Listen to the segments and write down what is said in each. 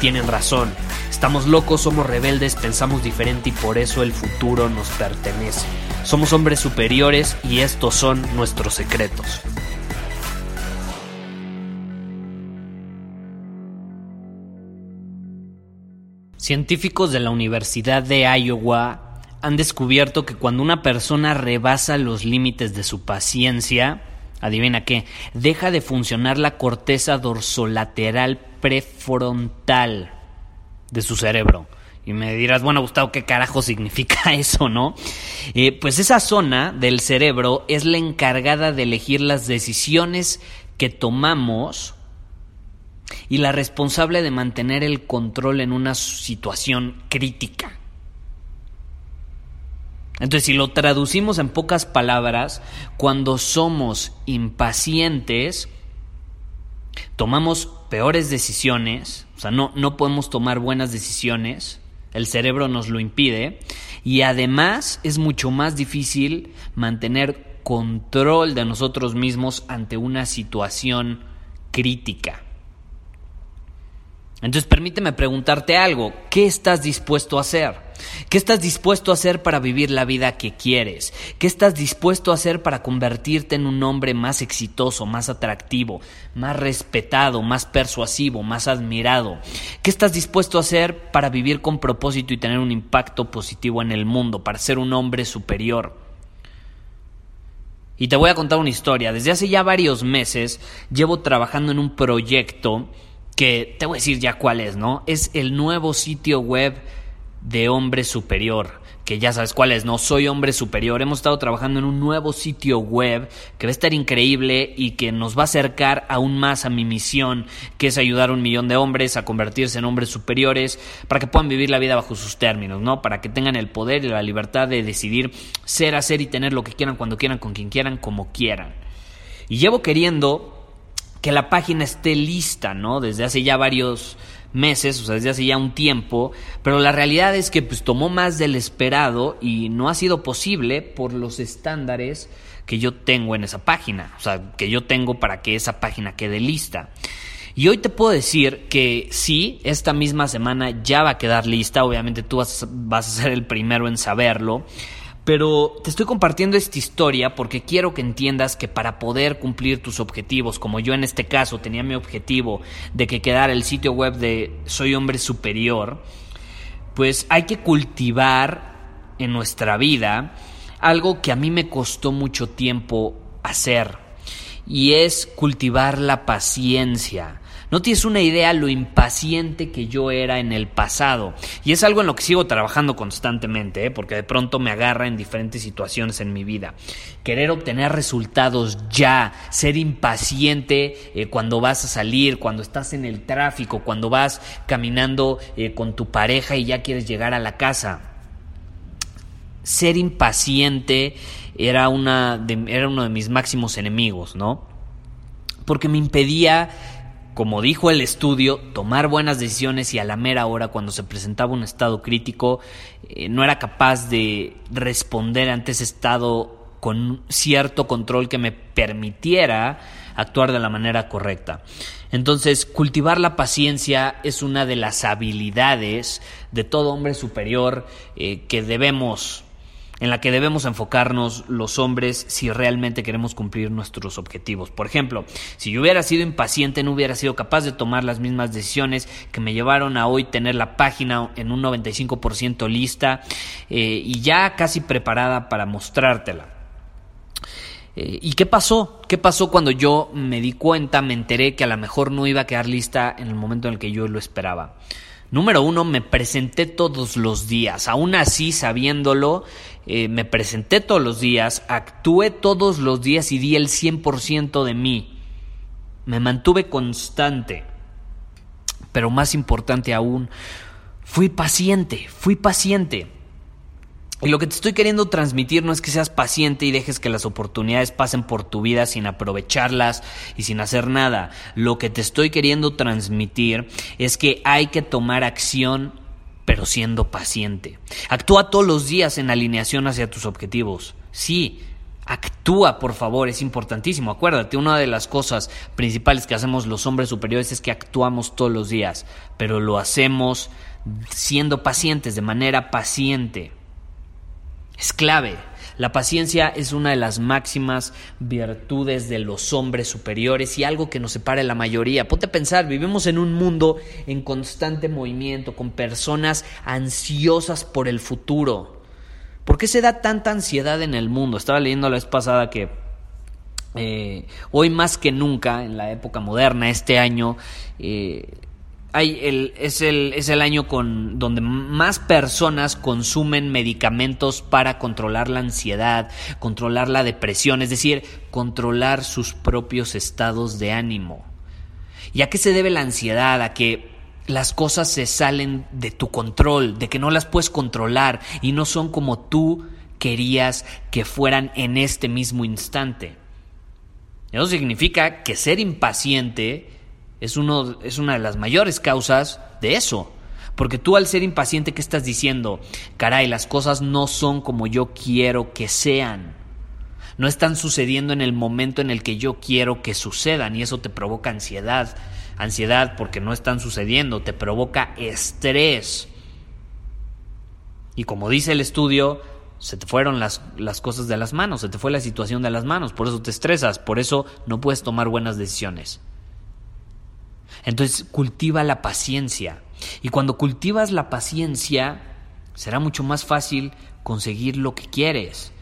tienen razón. Estamos locos, somos rebeldes, pensamos diferente y por eso el futuro nos pertenece. Somos hombres superiores y estos son nuestros secretos. Científicos de la Universidad de Iowa han descubierto que cuando una persona rebasa los límites de su paciencia, adivina qué, deja de funcionar la corteza dorsolateral prefrontal de su cerebro. Y me dirás, bueno, Gustavo, ¿qué carajo significa eso, no? Eh, pues esa zona del cerebro es la encargada de elegir las decisiones que tomamos y la responsable de mantener el control en una situación crítica. Entonces, si lo traducimos en pocas palabras, cuando somos impacientes, tomamos peores decisiones, o sea, no, no podemos tomar buenas decisiones, el cerebro nos lo impide, y además es mucho más difícil mantener control de nosotros mismos ante una situación crítica. Entonces permíteme preguntarte algo, ¿qué estás dispuesto a hacer? ¿Qué estás dispuesto a hacer para vivir la vida que quieres? ¿Qué estás dispuesto a hacer para convertirte en un hombre más exitoso, más atractivo, más respetado, más persuasivo, más admirado? ¿Qué estás dispuesto a hacer para vivir con propósito y tener un impacto positivo en el mundo, para ser un hombre superior? Y te voy a contar una historia. Desde hace ya varios meses llevo trabajando en un proyecto que te voy a decir ya cuál es, ¿no? Es el nuevo sitio web de Hombre Superior, que ya sabes cuál es, ¿no? Soy Hombre Superior. Hemos estado trabajando en un nuevo sitio web que va a estar increíble y que nos va a acercar aún más a mi misión, que es ayudar a un millón de hombres a convertirse en hombres superiores para que puedan vivir la vida bajo sus términos, ¿no? Para que tengan el poder y la libertad de decidir ser, hacer y tener lo que quieran, cuando quieran, con quien quieran, como quieran. Y llevo queriendo que la página esté lista, ¿no? Desde hace ya varios meses, o sea, desde hace ya un tiempo, pero la realidad es que pues tomó más del esperado y no ha sido posible por los estándares que yo tengo en esa página, o sea, que yo tengo para que esa página quede lista. Y hoy te puedo decir que sí, esta misma semana ya va a quedar lista, obviamente tú vas, vas a ser el primero en saberlo, pero te estoy compartiendo esta historia porque quiero que entiendas que para poder cumplir tus objetivos, como yo en este caso tenía mi objetivo de que quedara el sitio web de Soy Hombre Superior, pues hay que cultivar en nuestra vida algo que a mí me costó mucho tiempo hacer y es cultivar la paciencia. No tienes una idea lo impaciente que yo era en el pasado. Y es algo en lo que sigo trabajando constantemente, ¿eh? porque de pronto me agarra en diferentes situaciones en mi vida. Querer obtener resultados ya, ser impaciente eh, cuando vas a salir, cuando estás en el tráfico, cuando vas caminando eh, con tu pareja y ya quieres llegar a la casa. Ser impaciente era, una era uno de mis máximos enemigos, ¿no? Porque me impedía como dijo el estudio, tomar buenas decisiones y a la mera hora, cuando se presentaba un estado crítico, eh, no era capaz de responder ante ese estado con cierto control que me permitiera actuar de la manera correcta. Entonces, cultivar la paciencia es una de las habilidades de todo hombre superior eh, que debemos en la que debemos enfocarnos los hombres si realmente queremos cumplir nuestros objetivos. Por ejemplo, si yo hubiera sido impaciente, no hubiera sido capaz de tomar las mismas decisiones que me llevaron a hoy tener la página en un 95% lista eh, y ya casi preparada para mostrártela. Eh, ¿Y qué pasó? ¿Qué pasó cuando yo me di cuenta, me enteré que a lo mejor no iba a quedar lista en el momento en el que yo lo esperaba? Número uno, me presenté todos los días. Aún así, sabiéndolo, eh, me presenté todos los días, actué todos los días y di el 100% de mí. Me mantuve constante. Pero más importante aún, fui paciente, fui paciente. Y lo que te estoy queriendo transmitir no es que seas paciente y dejes que las oportunidades pasen por tu vida sin aprovecharlas y sin hacer nada. Lo que te estoy queriendo transmitir es que hay que tomar acción pero siendo paciente. Actúa todos los días en alineación hacia tus objetivos. Sí, actúa por favor, es importantísimo. Acuérdate, una de las cosas principales que hacemos los hombres superiores es que actuamos todos los días, pero lo hacemos siendo pacientes, de manera paciente. Es clave. La paciencia es una de las máximas virtudes de los hombres superiores y algo que nos separa de la mayoría. Ponte a pensar, vivimos en un mundo en constante movimiento, con personas ansiosas por el futuro. ¿Por qué se da tanta ansiedad en el mundo? Estaba leyendo la vez pasada que eh, hoy más que nunca, en la época moderna, este año, eh, el, es, el, es el año con, donde más personas consumen medicamentos para controlar la ansiedad, controlar la depresión, es decir, controlar sus propios estados de ánimo. ¿Y a qué se debe la ansiedad? A que las cosas se salen de tu control, de que no las puedes controlar y no son como tú querías que fueran en este mismo instante. Eso significa que ser impaciente es, uno, es una de las mayores causas de eso. Porque tú al ser impaciente, ¿qué estás diciendo? Caray, las cosas no son como yo quiero que sean. No están sucediendo en el momento en el que yo quiero que sucedan y eso te provoca ansiedad. Ansiedad porque no están sucediendo, te provoca estrés. Y como dice el estudio, se te fueron las, las, cosas de las manos, se te fue la situación de las manos, por eso te estresas, por eso no puedes tomar buenas decisiones. Entonces cultiva la paciencia. Y cuando cultivas la paciencia, será mucho más fácil conseguir lo que quieres.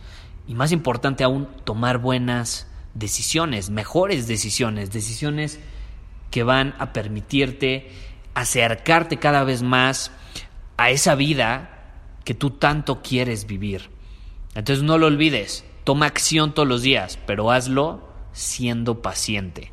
Y más importante aún, tomar buenas decisiones, mejores decisiones, decisiones que van a permitirte acercarte cada vez más a esa vida que tú tanto quieres vivir. Entonces no lo olvides, toma acción todos los días, pero hazlo siendo paciente.